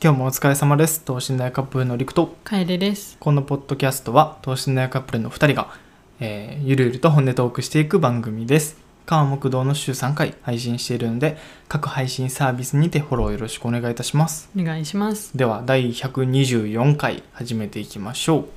今日もお疲れ様です。等身大カップルのりくと。楓です。このポッドキャストは等身大カップルの2人が、えーゆるゆると本音トークしていく番組です。川木道の週3回配信しているので各配信サービスにてフォローよろしくお願いいたします。お願いします。では第124回始めていきましょう。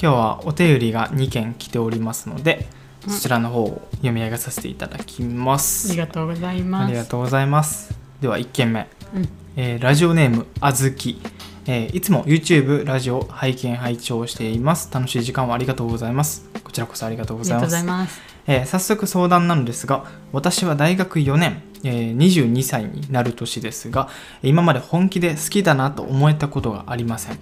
今日はお便りが2件来ておりますのでうんそちらの方を読み上げさせていただきます、ありがとうございます。ありがとうございます。では1件目、うん。えーラジオネームあずき、えーいつも YouTube ラジオ拝見拝聴しています。楽しい時間をありがとうございます。こちらこそありがとうございます。ます。えー早速相談なのですが私は大学4年、えー22歳になる年ですが今まで本気で好きだなと思えたことがありません。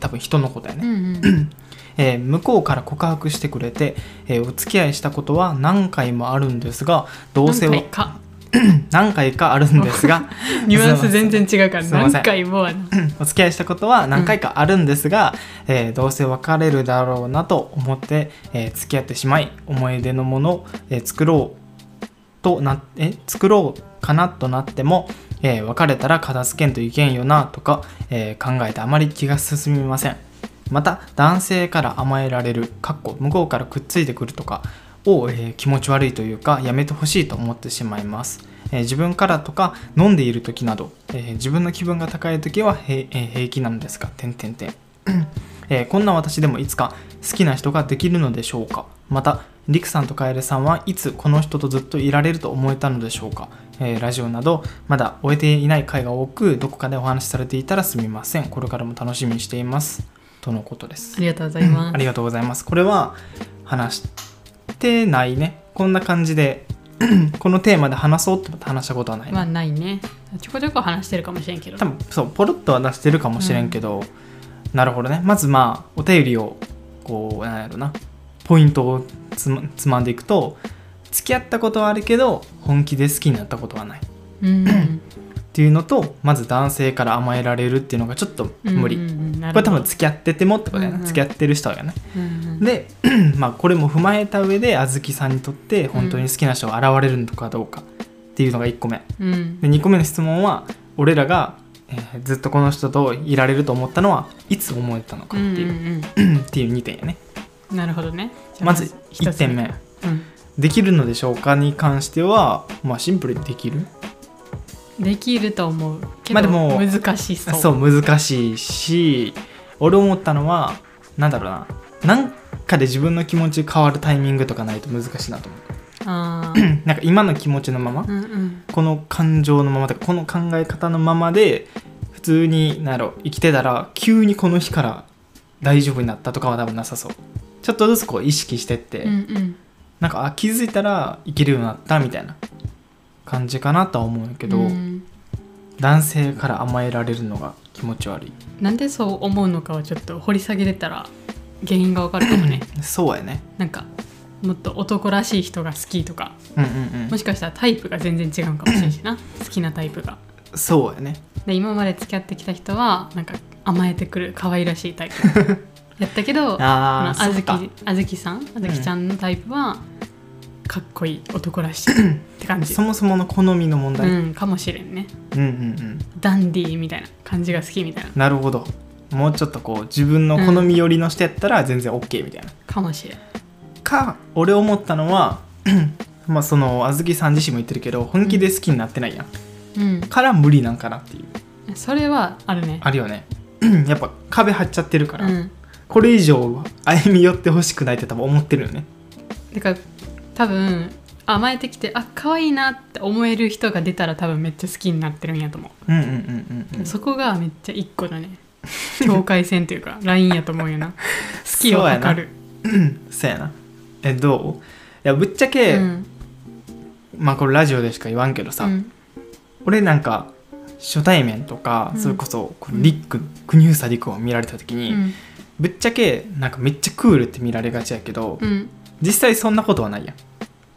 多分人のことやね、うんうん えー向こうから告白してくれて、えーお付き合いしたことは何回もあるんですが同棲は何回か。何回かあるんですが ニュアンス全然違うから何回も お付き合いしたことは何回かあるんですが、えーどうせ別れるだろうなと思って、えー付き合ってしまい思い出のものを、えー作ろうとなえ作ろうかなとなっても、えー別れたら片付けんといけんよなとか、えー考えてあまり気が進みませんまた男性から甘えられるかっこ向こうからくっついてくるとかを、えー気持ち悪いというかやめてほしいと思ってしまいます、えー自分からとか飲んでいる時など、えー自分の気分が高い時は、えー平気なのですが点々点えーこんな私でもいつか好きな人ができるのでしょうか？またリクさんとカエルさんはいつこの人とずっといられると思えたのでしょうか、えーラジオなどまだ終えていない回が多くどこかでお話しされていたらすみません。これからも楽しみにしています。とのことです。ありがとうございます。ありがとうございます。これは話してないね。こんな感じで このテーマで話そうって思って話したことはない、ね。まあないね。ちょこちょこ話してるかもしれんけど。多分そうポロッとは出してるかもしれんけど、なるほどね。まずまあお便りをこうなんやろな。ポイントをつまつまんでいくと付き合ったことはあるけど本気で好きになったことはない。っうん うんていうのとまず男性から甘えられるっていうのがちょっと無理、うんうんうんこれ多分付き合っててもってことだよね、うんうん。付き合ってる人はよね。うんうん。で まあこれも踏まえた上であずきさんにとって本当に好きな人が現れるのかどうかっていうのが1個目。うん。で2個目の質問は俺らが、えーずっとこの人といられると思ったのはいつ思えたのかっていう,、うん っていう2点やね。うんなるほどね。まず1一つ点目。うん。できるのでしょうかに関してはまあシンプルにできるできると思う。けどまあでも難しそう。そう難しいし俺思ったのはなんだろうな。なんかで自分の気持ち変わるタイミングとかないと難しいなと思う。あー。なんか今の気持ちのまま、うんうん。この感情のままとかこの考え方のままで普通になんやろ生きてたら急にこの日から大丈夫になったとかは多分なさそう。ちょっとずつこう意識してって、うんうん。なんかあ気づいたら生きるようになったみたいな感じかなとは思うんやけど、うん。男性から甘えられるのが気持ち悪い。なんでそう思うのかをちょっと掘り下げれたら原因がわかるかもね。そうやね。なんかもっと男らしい人が好きとか。うんうんうん。もしかしたらタイプが全然違うかもしれんしな。好きなタイプが。そうやね。で今まで付き合ってきた人はなんか甘えてくる可愛らしいタイプ。やったけどあああずきあずきさんあずきちゃんのタイプはかっこいい男らしい。って感じ。そもそもの好みの問題、うん、うんかもしれんね。うんうんダンディーみたいな感じが好きみたいな。なるほど。もうちょっとこう自分の好み寄りの人やったら全然 OK みたいな、かもしれん。か俺思ったのは まあそのあずきさん自身も言ってるけど本気で好きになってないやん、うん。から無理なんかなっていう。それはあるね。あるよね。やっぱ壁張っちゃってるから、うん。これ以上歩み寄ってほしくないって多分思ってるよね。だから多分甘えてきてあ可愛いなって思える人が出たら多分めっちゃ好きになってるんやと思う、うんうんうんうんうん。そこがめっちゃ一個のね。境界線というかラインやと思うよな。好きを測る。そうやな。えどう？いやぶっちゃけ、うん。まあこれラジオでしか言わんけどさ、うん。俺なんか初対面とか、うん。それこそこのリック国房リックを見られた時に、うん。ぶっちゃけなんかめっちゃクールって見られがちやけど、うん実際そんなことはないやん。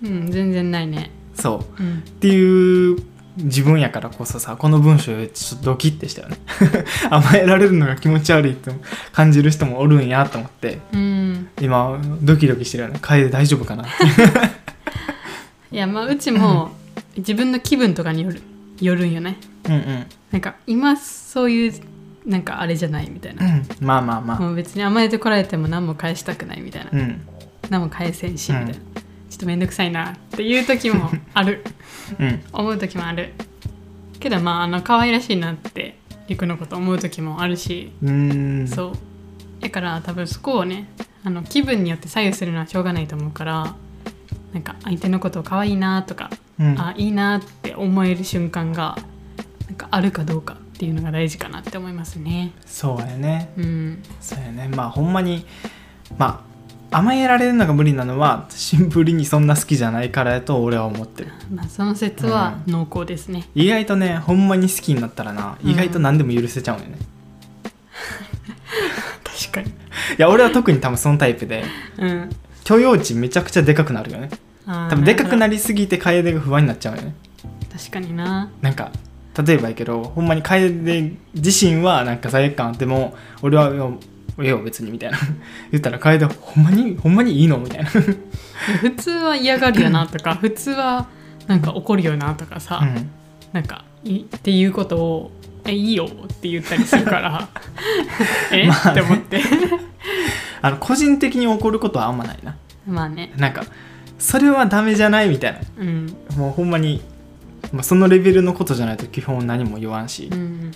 うん全然ないね。そう。うん。っていう自分やからこそさこの文章でちょっとドキッてしたよね。甘えられるのが気持ち悪いって感じる人もおるんやと思って。うん。今ドキドキしてるよね。楓大丈夫かな？いやまあうちも自分の気分とかによるよるんよね。うんうん。なんか今そういうなんかあれじゃないみたいな、うん。まあまあまあ。もう別に甘えてこられても何も返したくないみたいな、うん何も返せんしみたいな、うんちょっとめんどくさいなっていう時もある。うん。思う時もある。けどまああの可愛らしいなってリクのこと思う時もあるし、うーん。そう。だから多分そこをねあの気分によって左右するのはしょうがないと思うからなんか相手のことを可愛いなとか、うん。あいいなって思える瞬間がなんかあるかどうかっていうのが大事かなって思いますね。そうやね。うん。そうやね。まあほんまにまあ甘えられるのが無理なのはシンプルにそんな好きじゃないからやと俺は思ってる。まあその説は濃厚ですね、意外とねほんまに好きになったらな意外と何でも許せちゃうんよね、確かに。いや俺は特に多分そのタイプでうん。許容値めちゃくちゃでかくなるよね。多分でかくなるりすぎて楓が不安になっちゃうよね。確かにな。なんか例えばやけどほんまに楓自身はなんか罪悪感あっても俺は「いやええよ別に」みたいな。言ったら楓はほんまにほんまにいいの？みたいな、普通は嫌がるよなとか 普通はなんか怒るよなとかさ、うん、なんかいっていうことを「えいいよ」って言ったりするから。え、まあね。って思って。あの個人的に怒ることはあんまないな。まあね。なんかそれはダメじゃないみたいうん。なもうほんまに、まあ、そのレベルのことじゃないと基本何も言わんしう、ん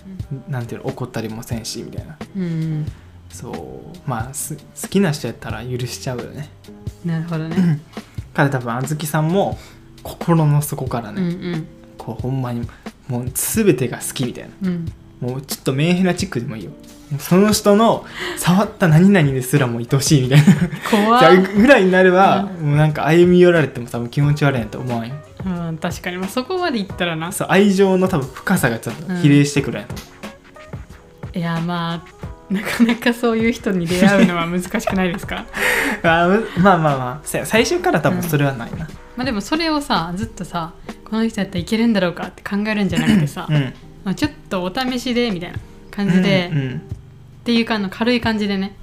なんていうの怒ったりもせんしみたいな。うんそう。まあす好きな人やったら許しちゃうよね。なるほどね。彼多分あずきさんも心の底からうんね、こうほんまにもう全てが好きみたいな。うん。うんもうちょっとメンヘラチックでもいいよ。その人の触った何々ですらも愛しいみたいな。怖じゃあい、ぐらいになれば、もうなんか歩み寄られても多分気持ち悪いなと思わんよ。うん、確かに、まあ、そこまでいったらな。そう愛情の多分深さがちょっと比例してくるやん。いやまあなかなかそういう人に出会うのは難しくないですか？まあまあまあ。せや最初から多分それはないな。まあでもそれをさずっとさこの人やったらいけるんだろうかって考えるんじゃなくてさ、うん。まあ、ちょっとお試しでみたいな感じで、うんうん。っていうかあの軽い感じでね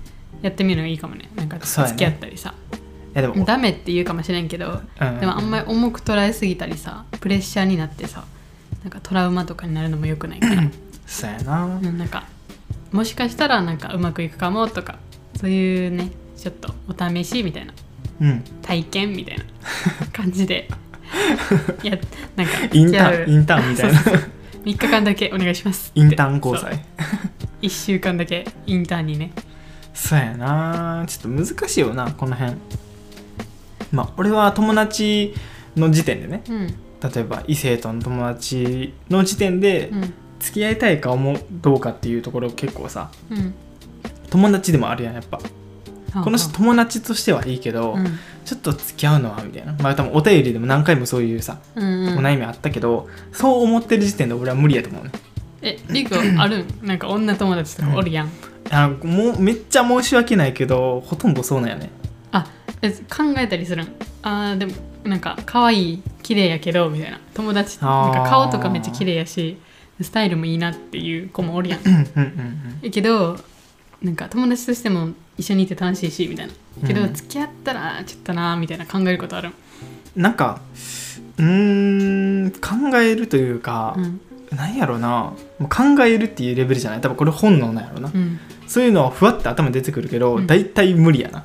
やってみるのがいいかもね。なんか付き合ったりさ、いやでも、ダメって言うかもしれんけど、うん。でもあんまり重く捉えすぎたりさプレッシャーになってさなんかトラウマとかになるのも良くないから、そうやな、うんなんかもしかしたらなんかうまくいくかもとかそういうねちょっとお試しみたいなうん。体験みたいな感じで やなんかインターンインターンみたいな。3日間だけお願いします。インターン交そう。際1週間だけインターンにね。そうやな。ちょっと難しいよなこの辺。まあ俺は友達の時点でね。うん。例えば異性との友達の時点でうん付き合いたいか思うどうかっていうところ結構さうん友達でもあるやんやっぱ。はあこの人友達としてはいいけど、うん。ちょっと付き合うのはみたいな。まあ多分お便りでも何回もそういうさ、うんうん。お悩みあったけどそう思ってる時点で俺は無理やと思うねえリクあるん？なんか女友達とかおるやん、あもうめっちゃ申し訳ないけどほとんどそうなんやね。あえ考えたりするん？あーでもなんか可愛い綺麗やけどみたいな。友達なんか顔とかめっちゃ綺麗やしスタイルもいいなっていう子もおるやん。けどなんか友達としても一緒にいて楽しいしみたいな。けど、うん。付き合ったらちょっとなみたいな考えることある。なんかうーん考えるというか、うん。なんやろうな。もう考えるっていうレベルじゃない。多分これ本能なんやろうな、うん。そういうのはふわって頭に出てくるけど、うん。大体無理やな。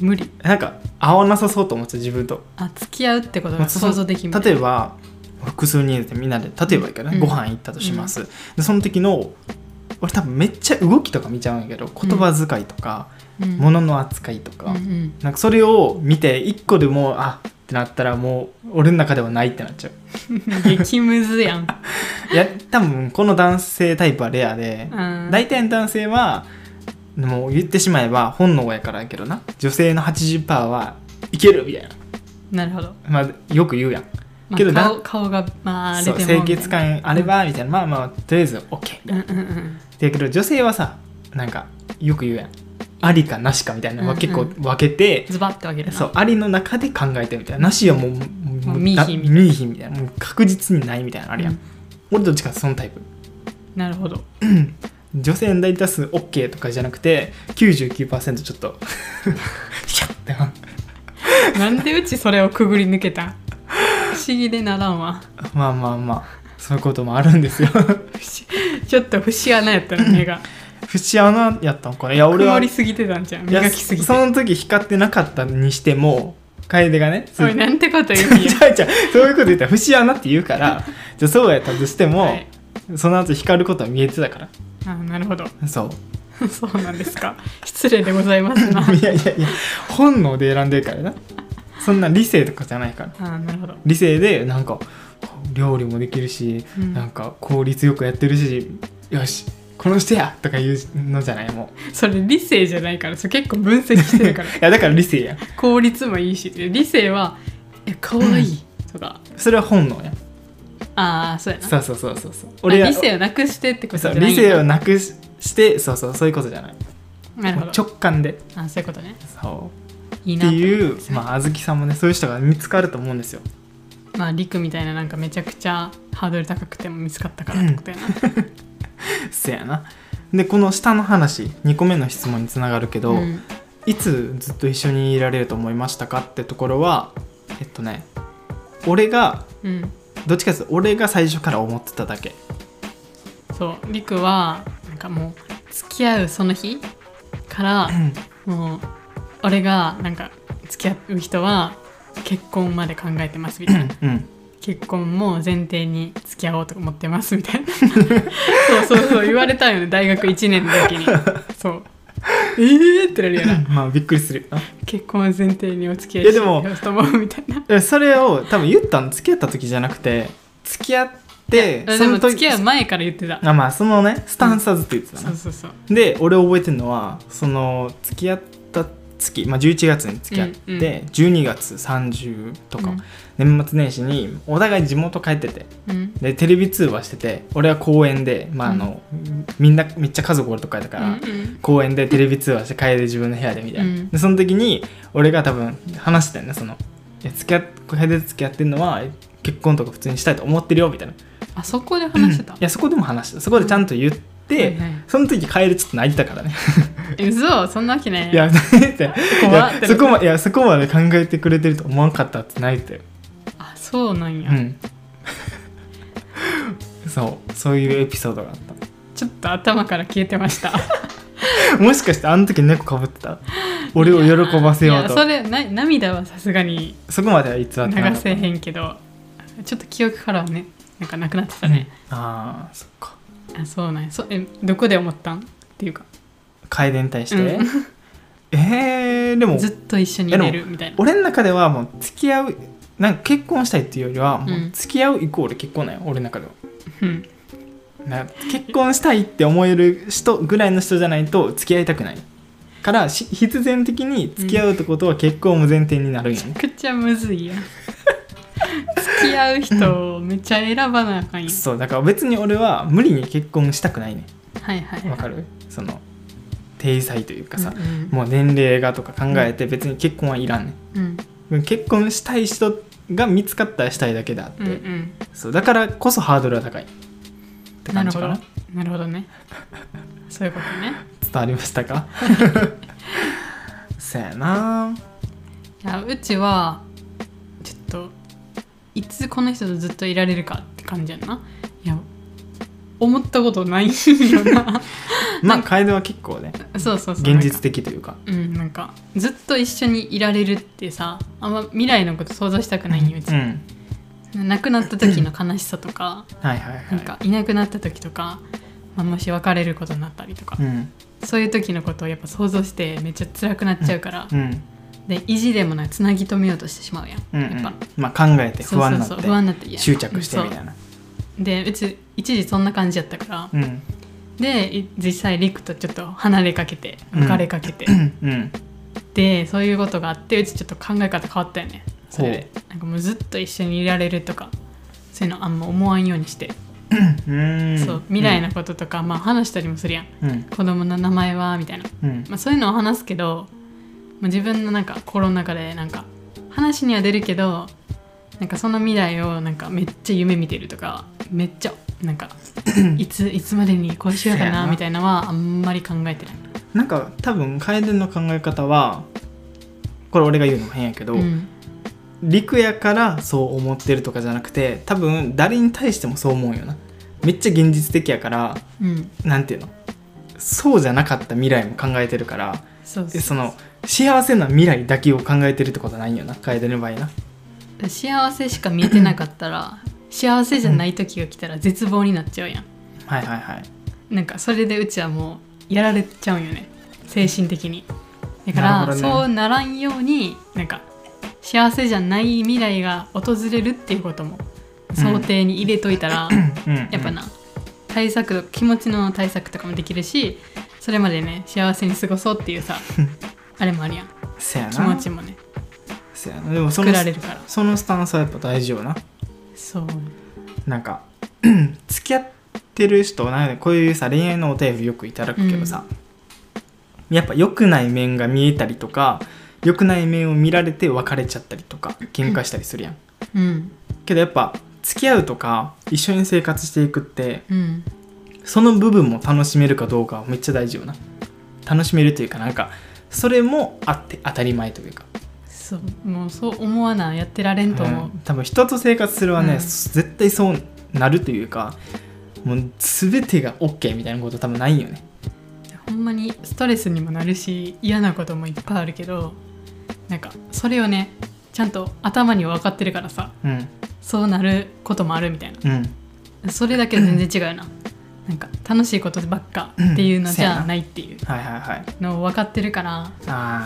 無理。なんか合わなさそうと思ってた自分と。あ付き合うってことが想像できんみたい例えば複数人でみんなで例えばいいかな、うん。ご飯行ったとします、でその時の俺多分めっちゃ動きとか見ちゃうんやけど言葉遣いとか、うん。物の扱いとか、うんうん。なんかそれを見て一個でもあってなったらもう俺の中ではないってなっちゃう。激ムズやん、いや多分この男性タイプはレアで、うん、大体の男性はもう言ってしまえば本能やからやけどな。女性の80%はいけるみたいな、なるほど、まあ、よく言うやん。まあ、けどな。顔顔がまあ荒れそうても清潔感あればみたいな、まあまあとりあえず OK みたいなうんうんうん。だけど女性はさなんかよく言うやん。ありかなしかみたいなのは結構うん分けて、ズバッてあげるな。そうありの中で考えてみたいな。なしはもうももう見いひんみたいな。見いひんみたいな。もう確実にないみたいなのあるやん、うん。俺どっちかそのタイプ。なるほど。女性の大多数 OK とかじゃなくて99%ちょっとヒャッてななんでうちそれをくぐり抜けた思議でならんわ。まあまあまあそういうこともあるんですよ。ちょっと節穴やったの目が。節穴やったのかな？いや俺は曇りすぎてたんじゃん磨きすぎて。その時光ってなかったにしても楓がねおいなんてこと言う そういうこと言ったら節穴って言うから じゃあそうやったとしても、はい。その後光ることは見えてたから。あなるほど。そう。そうなんですか。失礼でございますな。いやいやいや本能で選んでるからなそんな理性とかじゃないから。あなるほど、理性でなんか料理もできるし、うん。なんか効率よくやってるしよしこの人やとか言うのじゃないもうそれ理性じゃないからそれ結構分析してるから。いやだから理性や。ん効率もいいし理性は「え可愛いとか。それは本能や。んああそうやな。そうそうそうそうそう。俺は理性をなくしてってことじゃない理性をなくししてそうそうそういうことじゃない。なるほど。直感で。あそういうことね。そういいなっていうまああずきさんもねそういう人が見つかると思うんですよ。まあ、リクみたいななんかめちゃくちゃハードル高くても見つかったからってことやな。せやな。でこの下の話2個目の質問につながるけど、うん。いつずっと一緒にいられると思いましたかってところはえっとね俺がうん、どっちかというと俺が最初から思ってただけ。そう。リクはなんかもう付き合うその日から もう俺がなんか付き合う人は結婚まで考えてますみたいな。うん。結婚も前提に付き合おうと思ってますみたいな。そうそうそう言われたよね大学1年の時に。そう。えーってなるよな。まあびっくりする。結婚を前提にお付き合いいやでもしようと思うみたいな。えそれを多分言ったの付き合った時じゃなくて付き合ってでも付き合う前から言ってた。あまあそのねスタンスはずっと言ってたな、そうそうそう。で俺覚えてるのはその付き合った月、まあ、11月に付き合って、うんうん。12月30とか、うん。年末年始にお互い地元帰っててうん。でテレビ通話してて俺は公園で、まああのみんなめっちゃ家族おるとかやったから、うんうん。公園でテレビ通話して帰で自分の部屋でみたいな、うん。でその時に俺が多分話してたよねその付き合っ楓で付き合ってるのは結婚とか普通にしたいと思ってるよみたいな。あそこで話してた？いやそこでも話した。そこでちゃんと言って、はいはい。その時楓ちょっと泣いてたからね。え嘘そんなわけない。いやそこまいやそこまで考えてくれてると思わんかったって泣いてたよ。あそうなんや、うん。そうそういうエピソードがあっちょっと頭から消えてました。た もしかしてあの時猫かぶってた？俺を喜ばせようと。いやそれな涙はさすがにそこまでは偽ってなかった流せへんけどちょっと記憶からはねなんかなくなってたね、ああそっかあそうなんや。そえどこで思ったん？っていうか。楓に対して、う えー、でも。ずっと一緒にいれるみたいな。俺の中ではもう付き合うなんか結婚したいっていうよりはもううん付き合うイコール結婚なんよ俺の中では。うん。な結婚したいって思える人ぐらいの人じゃないと付き合いたくない。からし必然的に付き合うってことは結婚も前提になるんよね、めちゃくちゃむずいやん付き合う人をめっちゃ選ばなあかんやん。そうだから別に俺は無理に結婚したくないねはいはいはい。わかる？その定裁というかさ、うんもう年齢がとか考えて別に結婚はいらんねうん。ん結婚したい人が見つかったらしたいだけであって、うんうん。そうだからこそハードルは高い。って感じかな。なるほど。ね。そういうことね。伝わりましたか？そやないやうちはいつこの人とずっといられるかって感じやんな。いや思ったことないよな。まあ楓は結構ねそうそうそう。現実的というか。うんなんかずっと一緒にいられるってさあんま未来のこと想像したくないんようち、うん。亡くなった時の悲しさとかはいなんかいなくなった時とか、まあ、もし別れることになったりとか、うん。そういう時のことをやっぱ想像してめっちゃ辛くなっちゃうから、うんで意地でもないつなぎ止めようとしてしまうやん、うんうん。やっぱ。まあ考えて不安になっそうそうそう。不安になって執着してみたいな。でうち一時そんな感じやったから、うん。でい実際リクとちょっと離れかけてうん。別れかけて、うん。でそういうことがあってうちちょっと考え方変わったよね。それで。なんかもうずっと一緒にいられるとかそういうのあんま思わんようにして、うん。そう未来のこととか、まあ話したりもするやん。うん。子供の名前はみたいな、うん。まあ、そういうのを話すけど、まあ、自分のなんか心の中でなんか話には出るけどなんかその未来をなんかめっちゃ夢見てるとかめっちゃなんか いついつまでにこうしようかななみたいなのはあんまり考えてない。なんか多分楓の考え方はこれ俺が言うのも変やけど、うん。陸やからそう思ってるとかじゃなくて多分誰に対してもそう思うよな。めっちゃ現実的やからうん。なんていうの？そうじゃなかった未来も考えてるからその幸せな未来だけを考えてるってことはないんよな楓の場合な。幸せしか見えてなかったら幸せじゃない時が来たら絶望になっちゃうやん。はいはいはい。なんかそれでうちはもうやられちゃうんよね。精神的に。だから、ね。そうならんようになんか幸せじゃない未来が訪れるっていうことも想定に入れといたら、うん。やっぱな対策気持ちの対策とかもできるしそれまでね幸せに過ごそうっていうさ あれもあるやん。せやな。気持ちもね。せやな。でもそ作のられるから。そのスタンスはやっぱ大事よな。そう。なんか 付き合ってる人なんかこういうさ恋愛のお便りよくいただくけどさ、やっぱ良くない面が見えたりとか良くない面を見られて別れちゃったりとか喧嘩したりするやん、うん。けどやっぱ付き合うとか一緒に生活していくってうん。その部分も楽しめるかどうかはめっちゃ大事よな。楽しめるというかなんかそれもあって当たり前というか。そうもうそう思わなやってられんと思う、うん。多分人と生活するはね、うん。絶対そうなるというかもう全てが OK みたいなこと多分ないよね。ほんまにストレスにもなるし嫌なこともいっぱいあるけどなんかそれをねちゃんと頭には分かってるからさうん。そうなることもあるみたいうん。なそれだけで全然違うななんか楽しいことばっかっていうのじゃなないっていうのを分かってるから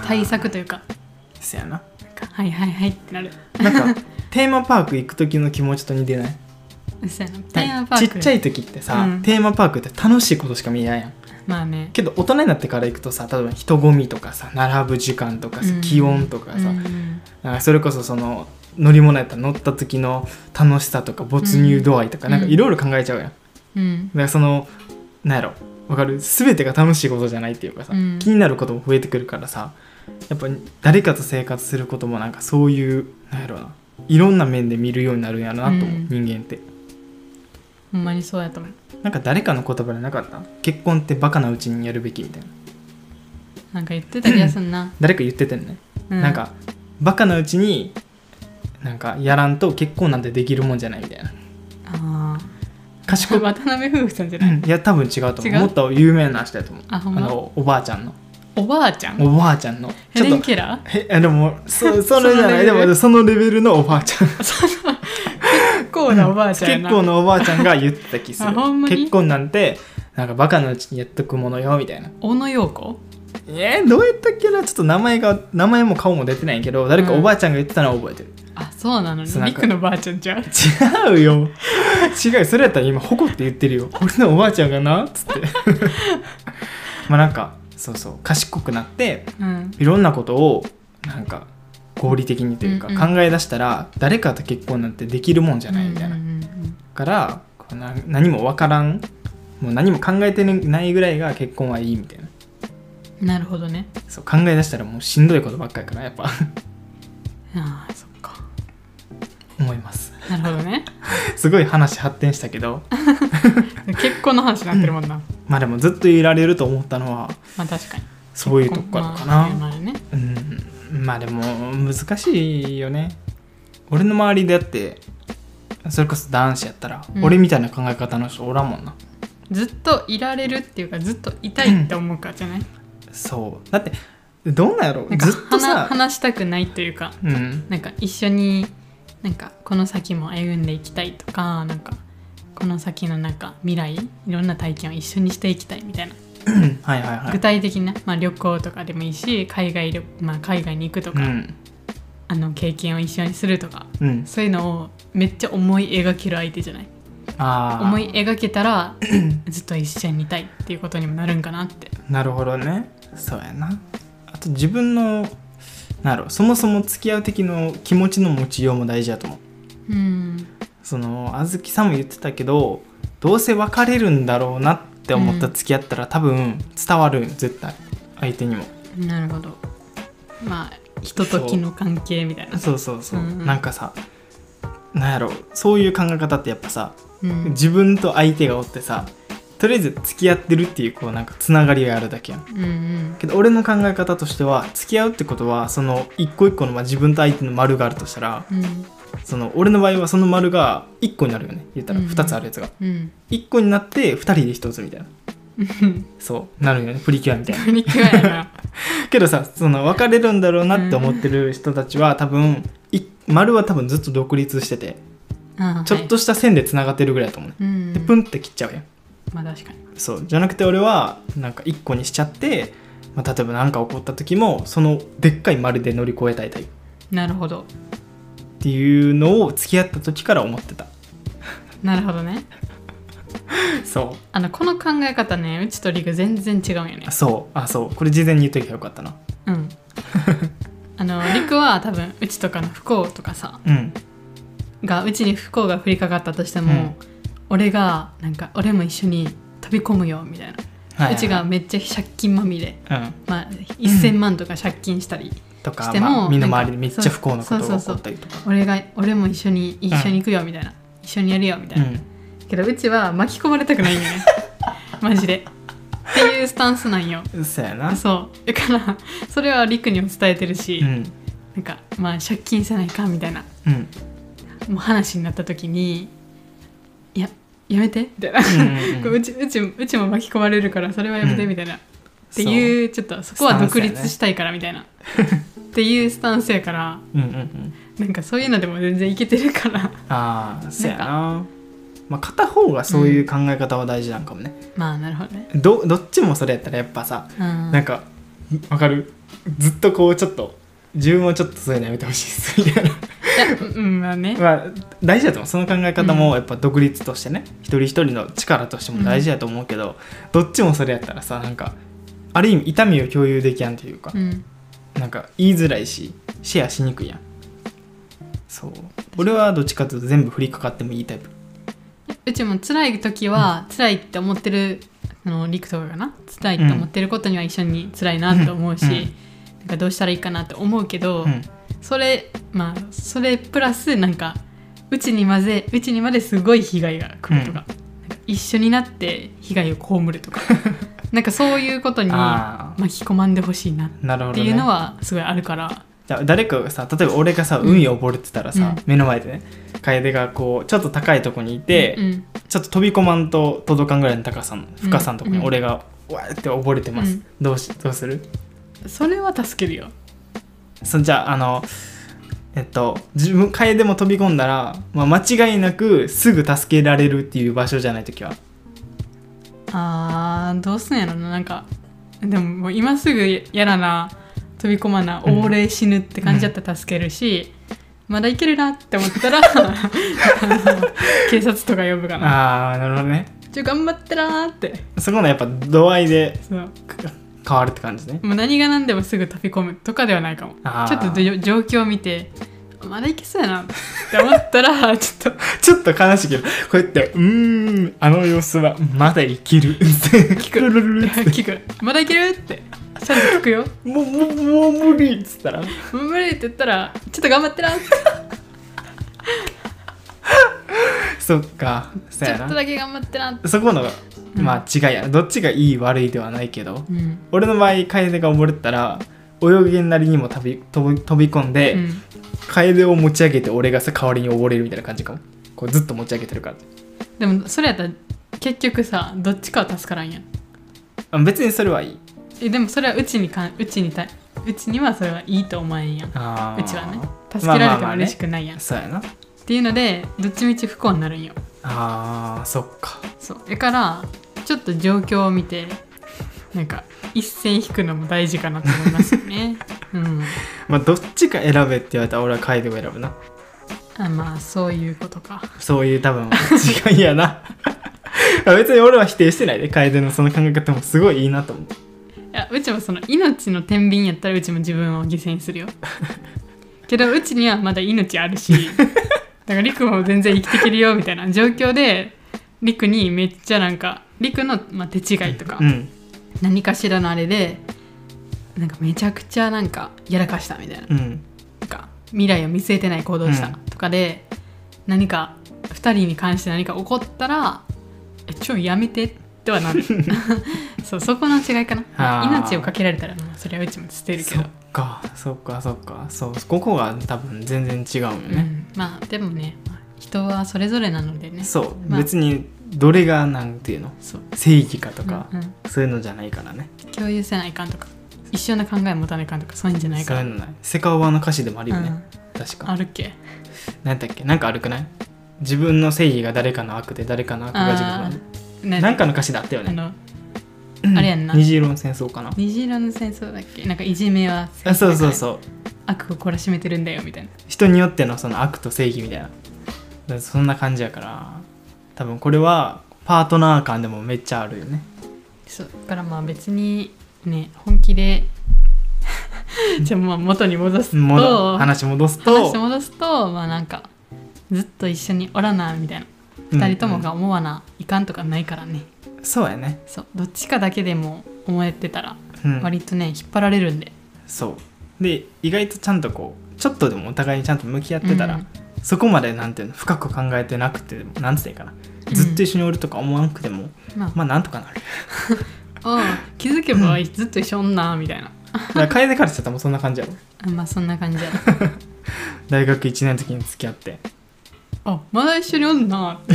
対策というか。そやな。はいはいはいってなる。なんかテーマパーク行く時の気持ちと似てない？そうやな。テーマパーク。ちっちゃい時ってさ、うん。テーマパークって楽しいことしか見えないやん。まあね。けど大人になってから行くとさ例えば人混みとかさ並ぶ時間とかさ、うん。気温とかさ、うん。なんかそれこそその乗り物やったら乗った時の楽しさとか没入度合いとか、うん。なんかいろいろ考えちゃうやん、だうん。からそのなんやろ。わかる？全てが楽しいことじゃないっていうかさ、うん。気になることも増えてくるからさやっぱ誰かと生活することもなんかそういうなんやろな。いろんな面で見るようになるんやろなと思う、うん。人間って。ほんまにそうやと思う。なんか誰かの言葉でなかった？結婚ってバカなうちにやるべきみたいな。なんか言ってた気がすんな、誰か言ってたよね、うなんかバカなうちになんかやらんと結婚なんてできるもんじゃないみたいな。あ賢く。あ渡辺夫婦さんじゃない、うん。いや多分違うと思違う？うもっと有名な人やと思う。あのおばあちゃんの。おばあちゃん？おばあちゃんの。ヘレン・ケラー？へあでもそ それじゃない。でもそのレベルのおばあちゃん。結構なおばあちゃん結構のおばあちゃんが言ってた気する。結婚なんてなんかバカなうちにやっとくものよみたいな。小野陽子？えー、どうやったっけな？ちょっと名前が名前も顔も出てないけど誰かおばあちゃんが言ってたのは覚えてる、あそうなの？そうなんかねリクのばあちゃんじゃん違うよ。違うそれやったら今誇って言ってるよ。俺のおばあちゃんがな？っつって。まあなんかそうそう。賢くなってうん。いろんなことをなんか合理的にというかうんうん。考え出したら誰かと結婚なんてできるもんじゃないみたいな、うんうんうんからこうな何も分からん。もう何も考えてないぐらいが結婚はいいみたいな。うんなるほどね。そう考え出したらもうしんどいことばっかりからやっぱ。ああそっか。思います。なるほどね。すごい話発展したけど。結婚の話になってるもんな、まあでもずっといられると思ったのはまあ確かに。そういうとこからかな、まあまあね。うん。まあでも難しいよね。俺の周りであってそれこそ男子やったら、うん。俺みたいな考え方の人おらんもんな。ずっといられるっていうかずっといたいって思うからじゃない、そう。だってどんなんやろ？なんかずっと話さ話したくないというかうん。なんか一緒になんかこの先も歩んでいきたいとかなんかこの先のなんか未来いろんな体験を一緒にしていきたいみたいな、はいはいはい。具体的な、まあ、旅行とかでもいいし海外旅、まあ、海外に行くとか、うん。あの経験を一緒にするとかうん。そういうのをめっちゃ思い描ける相手じゃない？思い描けたらずっと一緒にいたいっていうことにもなるんかなって。なるほどねそうやな。あと自分のなんやろそもそも付き合う時の気持ちの持ちようも大事だと思う。うん。そのあずきさんも言ってたけどどうせ別れるんだろうなって思った付き合ったら、多分伝わる絶対。相手にも。なるほど。まあ人と気の関係みたいな。そうそうそう、うんうん。なんかさなんやろそういう考え方ってやっぱさうん。自分と相手がおってさとりあえず付き合ってるっていうこうなんかつながりがあるだけやん。うんうん。けど俺の考え方としては付き合うってことはその一個一個のまあ自分と相手の丸があるとしたらうん。その俺の場合はその丸が1個になるよね。言ったらうん2つあるやつが、うん。1個になって2人で1つみたいな。うん。そう。なるよね。プリキュアみたいな。プリキュアやな。けどさその別れるんだろうなって思ってる人たちは多分い丸は多分ずっと独立しててあちょっとした線でつながってるぐらいだと思うね、でプンって切っちゃうやんまあ確かに。そうじゃなくて俺はなんか1個にしちゃって、まあ、例えば何か起こった時もそのでっかい丸で乗り越えたいタイプ。なるほど。っていうのを付き合った時から思ってた。なるほどね。そあのこの考え方ねうちとリグ全然違うんよね。うそう。あそう。これ事前に言っときゃよかったな。うん。あのリクは多分うちとかの不幸とかさうん。がうちに不幸が降りかかったとしても、俺がなんか俺も一緒に飛び込むよみたいな、はいはい。はいうちがめっちゃ借金まみれ、うん。まあ、1000万とか借金したり、とかしてもまあ、身の回りでめっちゃ不幸なことが起そうそうそう。こったりとか。俺が俺も一緒に一緒に行くよみたいな、一緒にやるよみたいな、うん。けどうちは巻き込まれたくないんよ。ね マジで。っていうスタンスなんよ。そうやな。そう。だからそれはリクにも伝えてるし、うん。なんかまあ借金せないかみたいな。うん。もう話になった時にいややめて。みたいな、うんうんうちうちうちも巻き込まれるからそれはやめてうん。みたいな、っていうちょっとそこは独立したいからみたいな、っていうスタンスやから。うんうんうん。なんかそういうのでも全然いけてるから。ああそうやな。まあ片方がそういう考え方は大事なんかもね、まあなるほどね、どどっちもそれやったらやっぱさうん、なんかわかる？ずっとこうちょっと自分はちょっとそういうのやめてほしい。ですみたいなうんまあね。まあ大事だと思う。その考え方もやっぱ独立としてね、一人一人の力としても大事だと思うけど、どっちもそれやったらさなんかある意味痛みを共有できやんというかう、ん。なんか言いづらいしシェアしにくいやん。そう。俺はどっちかというと全部降りかかってもいいタイプ。うちも辛い時は辛いって思ってるあのリクとかかな辛いって思ってることには一緒に辛いなって思うし、うん。うん。なんかどうしたらいいかなって思うけど、うんそれまあそれプラスなんかうちにまでうちにまですごい被害が来るとか,、なんか一緒になって被害を被るとか。なんかそういうことにあ巻き込まんでほしいなっあなるほど、ね、ていうのはすごいあるから、じゃあ誰かがさ例えば俺がさうん。海溺れてたらさ、うん。目の前でね楓がこうちょっと高いとこにいて、うんちょっと飛び込まんと届かんぐらいの高さの深さのとこにうん。俺がわーって溺れてます、うん。どうしどうする？それは助けるよそじゃああのえっと自分楓も飛び込んだら、まあ、間違いなくすぐ助けられるっていう場所じゃない時は。あーどうすんやろな。なんかでももう今すぐやらな飛び込まなうん。溺れ死ぬって感じだったら助けるし、まだいけるなって思ったらあの 警察とか呼ぶかな。ああなるほどね。ちょ頑張ってなーって。そこのやっぱ度合いでそう変わるって感じね。もう何が何でもすぐ飛び込むとかではないかも。ちょっとど状況を見てまだいけそうやな。って思ったら ちょっと。ちょっと悲しいけどこうやって「うーんあの様子はまだ生きる」聞く。ルルルルって聞く。まだいけるって。ちゃんと聞くよ。もうもうもう無理っつったら。もう無理って言ったらちょっと頑張ってな。ってそっかそうやな。ちょっとだけ頑張ってなって。そこのうん。まあ違いや。どっちがいい悪いではないけどうん。俺の場合楓が溺れてたら泳げんなりにも飛び飛び飛び込んで、うん。楓を持ち上げて俺がさ代わりに溺れるみたいな感じかも。こうずっと持ち上げてるから。でもそれやったら結局さどっちかは助からんやん。あ別にそれはいい。えでもそれはうちにかんうちにたうちにはそれはいいと思えんやん。うちはね。助けられてもまあまあまあね。嬉しくないやん、そうやなっていうのでどっちみち不幸になるんよ。あーそっか。そう。だからちょっと状況を見てなんか一線引くのも大事かなと思いますよね。うん。まあどっちか選べって言われたら俺は楓を選ぶな。あまあそういうことか。そういう多分違いやな。別に俺は否定してないで楓のその考え方もすごいいいなと思う。いやうちもその命の天秤やったらうちも自分を犠牲にするよ。けどうちにはまだ命あるしだからリクも全然生きていけるよみたいな状況でリクにめっちゃなんかリクの、まあ、手違いとか、うん。何かしらのあれでなんかめちゃくちゃなんかやらかしたみたいな。うん。なんか未来を見据えてない行動をしたうん。とかで、何か2人に関して何か起こったら「えちょやめて」とはなる。そうそこの違いかな。命をかけられたらそれはうちも捨てるけどかそっかそっか。そうここが多分全然違うよね、うん、まあでもねまあ人はそれぞれなのでね。そう、まあ。別にどれがなんていうの？正義かとか、うんうん。そういうのじゃないからね。共有せないかんとか一緒の考え持たないかんとかそういうんじゃないから。そういうのない。セカオワの歌詞でもあるよね、確か。あるっけ？何だっけ？なんか悪くない？自分の正義が誰かの悪で誰かの悪が自分のなんかの歌詞だったよねあれやんな。虹色の戦争かな。虹色の戦争だっけ？なんかいじめはあそうそうそう。悪を懲らしめてるんだよみたいな。人によってのその悪と正義みたいな。そんな感じやから。多分これはパートナー間でもめっちゃあるよね。そう。だからまあ別にね本気で じゃあまあ元に戻すもと話戻すと。話戻すとまあなんかずっと一緒におらなみたいな。二人ともが思わないかんとかないからね、うんそうやね、そう。どっちかだけでも思えてたらうん、割とね引っ張られるんで、そう。で意外とちゃんとこうちょっとでもお互いにちゃんと向き合ってたら、うん。そこまでなんていうの深く考えてなくてもなんつっていいかな。ずっと一緒におるとか思わんくても、まあ、まあなんとかなる。ああ気づけばずっと一緒おんなみたいな。だから楓からしたらもうそんな感じやろ。あ まあそんな感じや。大学1年の時に付き合って。あまだ一緒におんなって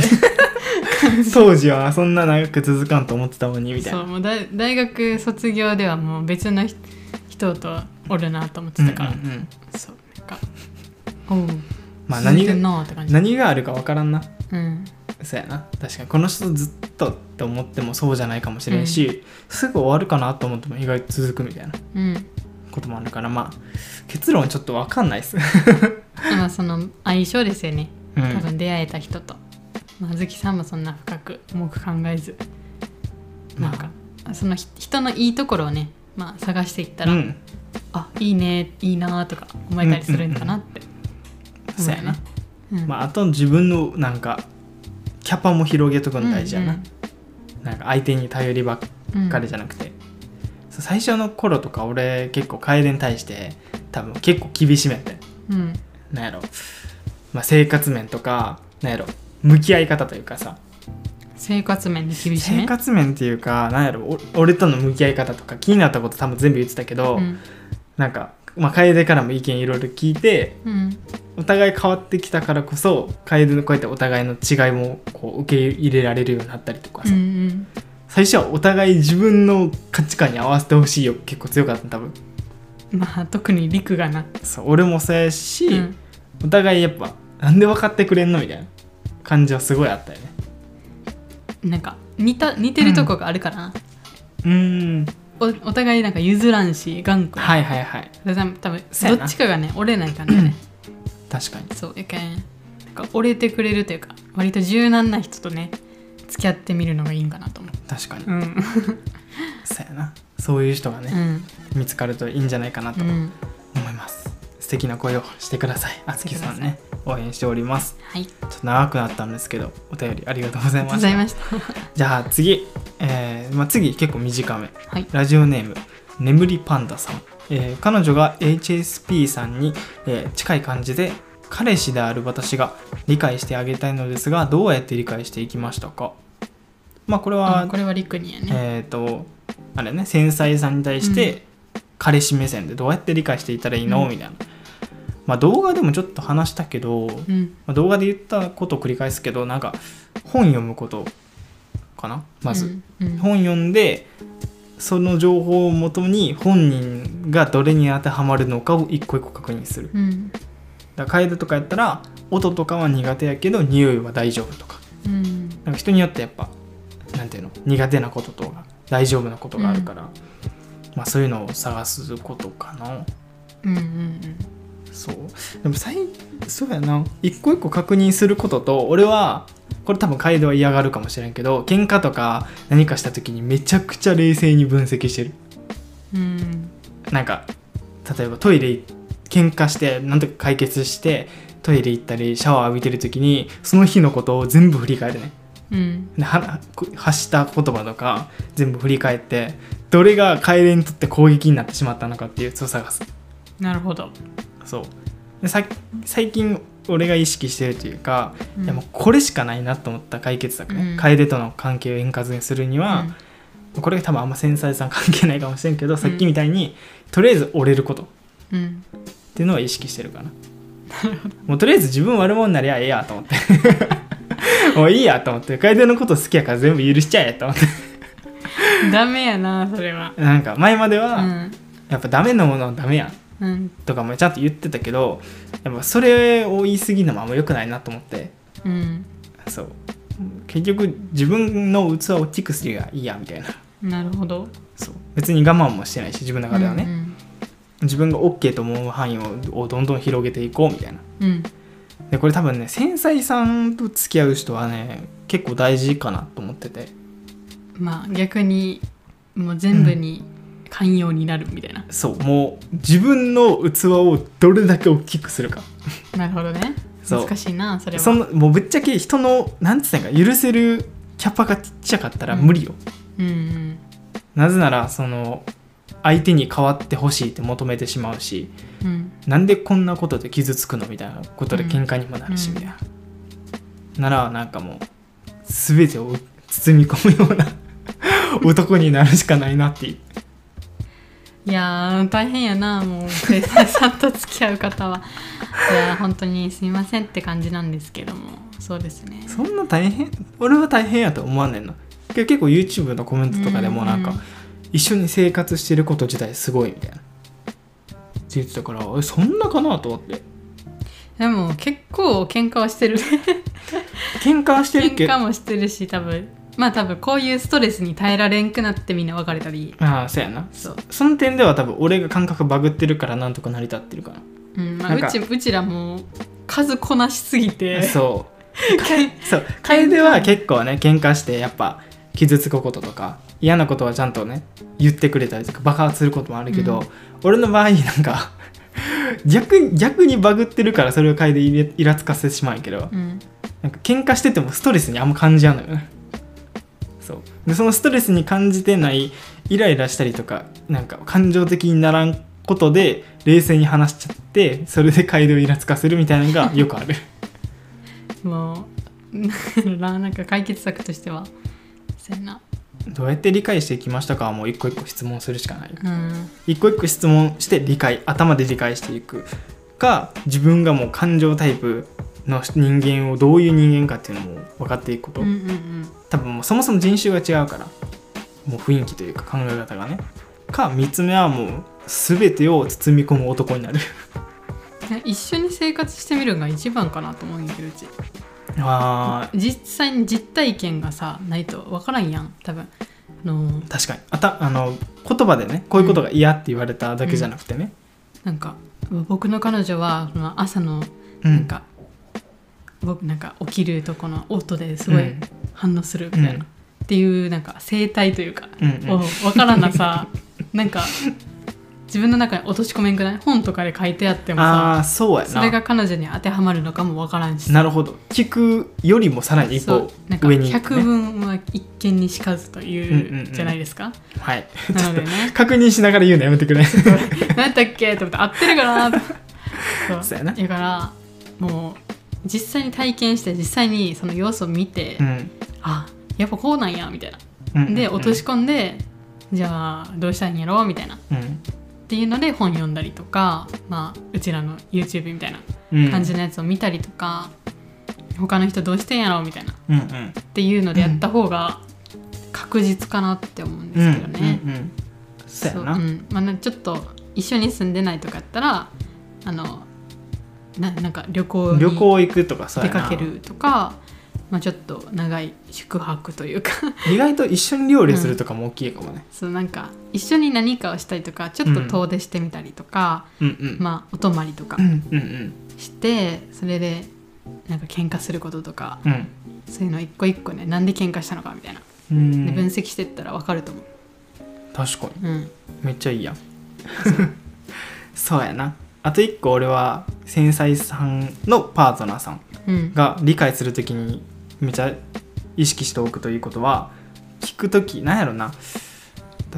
当時はそんな長く続かんと思ってたのにみたいな。そうもう大大学卒業ではもう別の人人とおるなと思ってたから、うんうんうん。そうなんかおうまあ続いてん何がなって感じ。何があるか分からんな。うん。そうやな。確かにこの人ずっとって思ってもそうじゃないかもしれんし、すぐ終わるかなと思っても意外と続くみたいなうん。こともあるからまあ結論ちょっと分かんないっす、まあその相性ですよね。うん。多分出会えた人と、まずきさんもそんな深く重く考えずなんか、そのひ人のいいところをね、まあ、探していったら、うん。あいいねいいなとか思えたりするんかなって、そうやな、うん。まあ、あと自分のなんかキャパも広げとくの大事やな、うんなんか相手に頼りばっうんかりじゃなくて、そう最初の頃とか俺結構楓に対して多分結構厳しめてうん。なんやろ、まあ、生活面とかなんやろ向き合い方というかさ。生活面で厳しめ？生活面っていうかなんやろお俺との向き合い方とか気になったこと多分全部言ってたけど、うん。なんか、まあ、楓からも意見いろいろ聞いてうん。お互い変わってきたからこそ楓のこうやってお互いの違いもこう受け入れられるようになったりとかうさ、ん。最初はお互い自分の価値観に合わせてほしいよ結構強かった多分。うんまあ特に陸がな、そう俺もそうやし、うん、お互いやっぱなんで分かってくれんのみたいな感じはすごいあったよね。なんか似た似てるとこがあるからな、うーん。おお互いなんか譲らんし頑固はいはいはい。多分どっちかがね折れないかんだよね確かに。そうやけんなんか折れてくれるというか割と柔軟な人とね付き合ってみるのがいいんかなと思確かに、ううん。そうやな。そういう人がね、うん。見つかるといいんじゃないかなと思うん。います、素敵な声をしてください。あつきさんね応援しております。はい。ちょっと長くなったんですけどお便りありがとうございました。じゃあ次、えーまあ、次結構短め。はい。ラジオネーム眠りパンダさん、えー彼女が HSP さんに、えー近い感じで彼氏である私が理解してあげたいのですがどうやって理解していきましたか？まあこれは、あこれは陸にやね。えっ、とあれね繊細さんに対して彼氏目線でどうやって理解していったらいいの、うん。みたいなまあ動画でもちょっと話したけど、うん。まあ動画で言ったことを繰り返すけどなんか本読むことかな？まず、うん。うん。本読んでその情報をもとに本人がどれに当てはまるのかを一個一個確認する。うん。だから楓とかやったら音とかは苦手やけど匂いは大丈夫とか。うん。なんか人によってやっぱなんていうの？苦手なこととか大丈夫なことがあるから、まあそういうのを探すことかな。うんうんそう？でも最そうやな。一個一個確認することと俺はこれ多分楓は嫌がるかもしれんけど喧嘩とか何かした時にめちゃくちゃ冷静に分析してる。うん。なんか例えばトイレ喧嘩してなんとか解決してトイレ行ったりシャワー浴びてる時にその日のことを全部振り返るね。うん。では発した言葉とか全部振り返ってどれが楓にとって攻撃になってしまったのかっていうやつを探す。なるほどそう。でさ最近俺が意識してるというか、うん。いやもうこれしかないなと思った解決策ね、うん。楓との関係を円滑にするには、これが多分あんま繊細さん関係ないかもしれんけど、さっきみたいにとりあえず折れること。っうん。うんていうのは意識してるかな。もうとりあえず自分悪者になりゃええやと思って。もういいやと思って。楓のこと好きやから全部許しちゃえと思って。ダメやなそれは。なんか前までうは、ん。やっぱダメなものはダメやんうんとかもちゃんと言ってたけどやっぱそれを言い過ぎるのもあんま良くないなと思って。うん。そう。結局自分の器を大きくすりゃいいやみたいな。なるほど。そう。別に我慢もしてないし自分の中ではね、うん自分が OK と思う範囲ををどんどん広げていこうみたいな。うん。でこれ多分ね繊細さんと付き合う人はね結構大事かなと思ってて。まあ逆にもう全部に寛容になるみたいな、そうもう自分の器をどれだけ大きくするか。なるほどね。難しいなそれは。そのもうぶっちゃけ人のなんつったんか許せるキャパがちっちゃかったら無理よ、うんうん。なぜならその相手に変わってほしいって求めてしまうしうん。なんでこんなことで傷つくのみたいなことでうん喧嘩にもなるしうんみたいな、ならなんかもう全てを包み込むような 男になるしかないなっていやー大変やなもう生産さんと付き合う方は。いやー本当にすみませんって感じなんですけども。そうですね。そんな大変？俺は大変やと思わんねんな。け結構 YouTube のコメントとかでもなんか、うん一緒に生活してること自体すごいみたいな。って言ってたからえそんなかなと思って。でも結構喧嘩はしてる。喧嘩はしてるけど。喧嘩もしてるし多分まあ多分こういうストレスに耐えられんくなってみんな別れたりああそうやな。そう、その点では多分俺が感覚バグってるからなんとか成り立ってるかうんまあ、うちうちらも数こなしすぎら、て。そう。そう。楓は結構ね喧嘩してやっぱ傷つくこととか嫌なことはちゃんとね言ってくれたりとか爆発することもあるけど、うん。俺の場合なんか 逆に逆にバグってるからそれを楓イライラつかせてしまうんやけど、うん。なんか喧嘩しててもストレスにあんま感じやんのよ。ねでそのストレスに感じてないイライラしたりとかなんか感情的にならんことで冷静に話しちゃってそれで楓をイラつかせるみたいなのが よくある。もう ななんか解決策としてはそうやな。どうやって理解していきましたか？はもう一個一個質問するしかない。うん。一個一個質問して理解頭で理解していく。か自分がもう感情タイプの人間をどういう人間かっていうのも分かっていくこと、うんうん多分もうそもそも人種が違うから。もう雰囲気というか考え方がね。か3つ目はもう全てを包み込む男になる。う ん一緒に生活してみるのが一番かなと思うんやけどうち。あ実際に実体験がさないと分からんやん多分。あのー。確かに。あたあの言葉でねこういうことが嫌って言われただけじゃなくてね、なんか僕の彼女は朝のうん。なんか、僕なんか起きるとこの音ですごいうん。反応するみたいな、うん。っていうなんか生態というか、うんうん。を分からんなさ。なんか自分の中に落とし込めんくない？本とかで書いてあってもさああそうやな。それが彼女に当てはまるのかも分からんしなるほど。聞くよりもさらに一歩上に行く百ね聞は一見にしかずとうんうんいううん。じゃないですか、はい。なのでね。確認しながら言うのやめてくれ。何やったっけ？と思って合ってるかな？と。そうやな。だからもう実際に体験して実際にその様子を見て、うん。あやっぱこうなんやみたいな。うんうんうん。で落とし込んで、じゃあどうしたらいいんやろみたいな。っうん。ていうので本読んだりとか、まあ、うちらの YouTube みたいなうん。感じのやつを見たりとか、他の人どうしてんやろみたいな。っうんうん。ていうのでやった方が確実かなって思うんですけどね。うんうんうん。そうやな。ん。まあ、なちょっと一緒に住んでないとかやったらあのななんか旅行に旅行行くとかそうやな。出かけるとか、まあ、ちょっと長い宿泊というか。意外と一緒に料理するとかも大きいかもね。そうなんか一緒に何かをしたりとかちょっと遠出してみたりとか、うんうん。まあお泊まりとかうんうんしてそれでなんか喧嘩することとかうん。そういうの一個一個ねなんで喧嘩したのかみたいな、うん。で分析してったら分かると思う。確かに。うん。めっちゃいいやん。そう やなあと一個俺は繊細さんのパートナーさんうん。が理解するときにめっちゃ意識しておくということは聞くときなんやろな。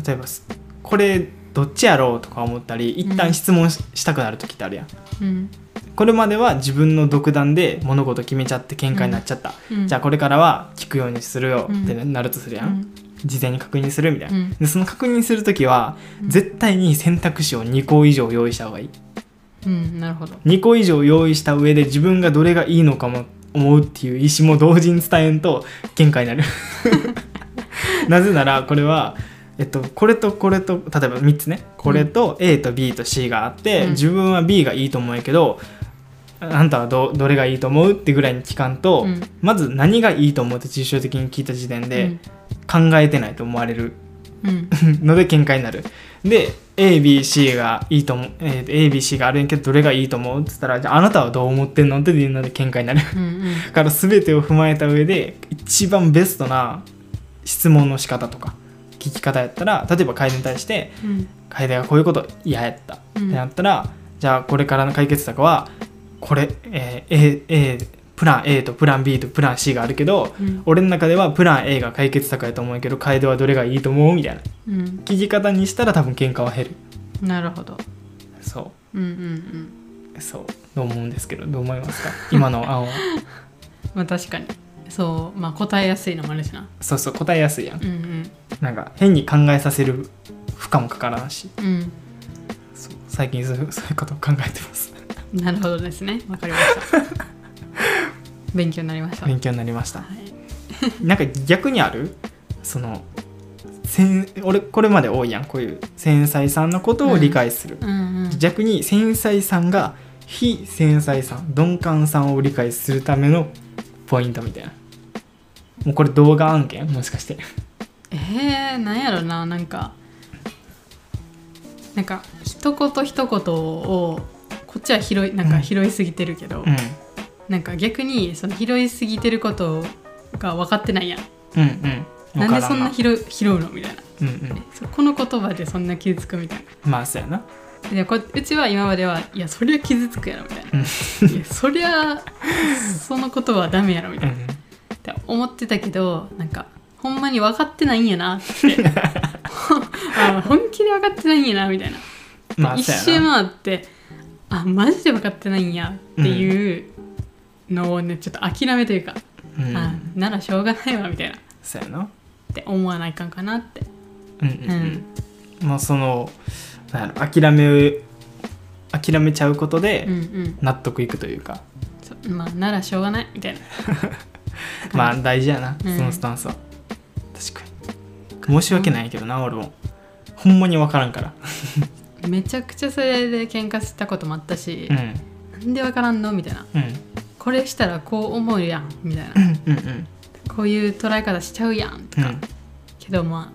例えばすこれどっちやろうとか思ったり一旦質問し,、たくなる時ってあるやん。うん。これまでは自分の独断で物事決めちゃって喧嘩になっちゃった、うん。じゃあこれからは聞くようにするようんってなるとするやん、うん事前に確認するみたいな、うん。でその確認する時は、うん。絶対に選択肢を2個以上用意した方がいいうんなるほど。2個以上用意した上で自分がどれがいいのかも思うっていう意思も同時に伝えんと喧嘩になる。なぜならこれはえっと、これとこれと例えば3つね。これと A と B と C があって、うん。自分は B がいいと思うんやけどあんたはどどれがいいと思うってぐらいに聞かんと、うん。まず何がいいと思うって抽象的に聞いた時点で考えてないと思われるうん。ので喧嘩になる。で ABC がいいと思う、えー、ABC があるんやけどどれがいいと思うって言ったらじゃああなたはどう思ってんのっていうので喧嘩になる。うんうん。だ から全てを踏まえた上で一番ベストな質問の仕方とか聞き方やったら例えば楓に対してうん。楓がこういうこと嫌やったってうんなったら、じゃあこれからの解決策はこれ、えー A, A プラン A とプラン B とプラン C があるけどうん。俺の中ではプラン A が解決策やと思うけど楓はどれがいいと思うみたいな。うん。聞き方にしたら多分喧嘩は減る。なるほど。そう。んうんうん。う。そうと思うんですけどどう思いますか？今の案は。まあ確かに。そう。まあ答えやすいのもあるしな。そうそう答えやすいやん。うんなんか変に考えさせる負荷もかからんし。うん。うんそう。最近そう そういうことを考えてます。なるほどですね。わかりました 勉強になりました、勉強になりました。はい、なんか逆にある？そのせん俺これまで多いやん。こういう繊細さんのことを理解する、うんうん逆に繊細さんが非繊細さん鈍感さんを理解するためのポイントみたいな。もうこれ動画案件？もしかして。えー、なんやろな。なんかなんか一言一言をこっちは拾いなんか拾いすぎてるけど、うんなんか逆にその拾いすぎてることが分かってないやん。うんうん。なんでそんな拾う拾うの？みたいな。うんうん。この言葉でそんな傷つくみたいまあそうやな。なでこうちは今まではいやそりゃ傷つくやろみたいな、うん。いやそりゃその言葉はダメやろみたいな、うんって思ってたけどなんかほんまに分かってないんやなって。あ本気で分かってないんやなみたいな、一まあそう周回ってあマジで分かってないんやっていうのをねちょっと諦めというか、うん。あならしょうがないわみたいな。っそうやな。て思わないかんかなって。うんうんうん。まあその諦め諦めちゃうことでうんうん。納得いくというか、そうまあならしょうがないみたいな。まあ大事やな、うん。そのスタンスは。確かに。申し訳ないけどな俺も。ほんまに分からんから。めちゃくちゃそれで喧嘩したこともあったし、うん。なんで分からんの？みたいな。うんこれしたらこう思うやんみたいな。うんうんこういう捉え方しちゃうやんとか、うん。けどま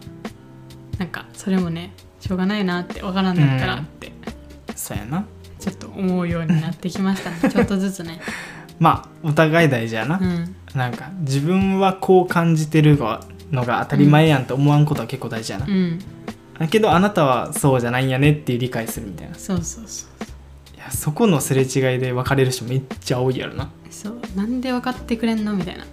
あなんかそれもねしょうがないなって分からんないからって、そうやな。ちょっと思うようになってきましたね。ちょっとずつね。まあお互い大事やな、うん。なんか自分はこう感じてるのが当たり前やんと思わんことは結構大事やな。う、ん。だけどあなたはそうじゃないんやねっていう理解するみたいな。いそうそうそう。やそこのすれ違いで別れる人めっちゃ多いやろなそうなんで分かってくれんの？みたいな。っ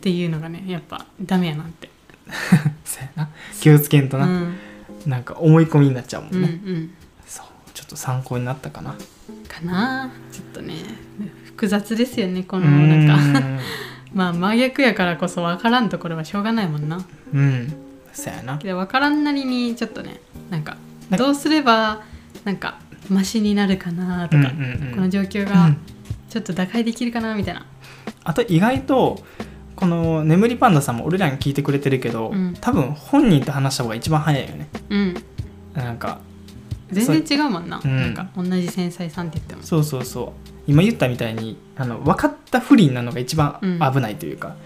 ていうのがねやっぱダメやなって。そうやな。気をつけんとな、うん。なんか思い込みになっちゃうもうんんね、うんそうちょっと参考になったかな。かな。ちょっとね複雑ですよねこうのなんか。ん まあ真逆やからこそ分からんところはしょうがないもんな。うん。そうやな。けど分からんなりにちょっとねなんかどうすればなんかマシになるかなとか、うんうんうん。この状況がうんちょっと打開できるかなみたいな。あと意外とこの眠りパンダさんも俺らに聞いてくれてるけど、うん。多分本人と話した方が一番早いよね。うん。なんか全然違うもんな,、うん。なんか同じ繊細さんって言っても。そうそうそう。今言ったみたいにあの分かった不利なのが一番うん。危ないというか、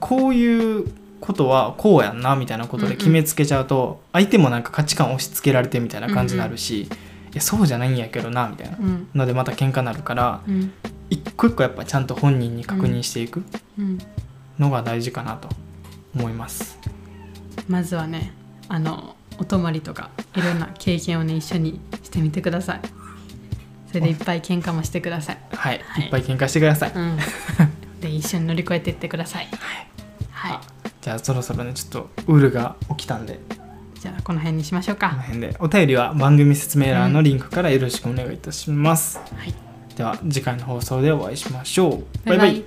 こういうことはこうやんなみたいなことで決めつけちゃうと、相手もなんか価値観押し付けられてみたいな感じになるし、いやそうじゃないんやけどなみたいな。うん。のでまた喧嘩になるからうん。一個一個やっぱちゃんと本人に確認していくうん。のが大事かなと思います。まずはねあのお泊まりとかいろんな 経験をね一緒にしてみてください。それでいっぱい喧嘩もしてください。はい、はい。い、っぱい喧嘩してください。うん。で一緒に乗り越えていってください。はい。あじゃあそろそろねちょっとウールが起きたんでじゃあこの辺にしましょうこのか辺で。お便りは番組説明欄のリンクからよろしくお願いいたします。はい。では次回の放送でお会いしましょう。バイバイ